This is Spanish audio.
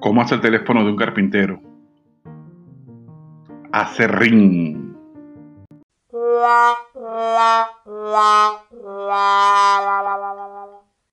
¿Cómo hace el teléfono de un carpintero? Hace ring. la la la la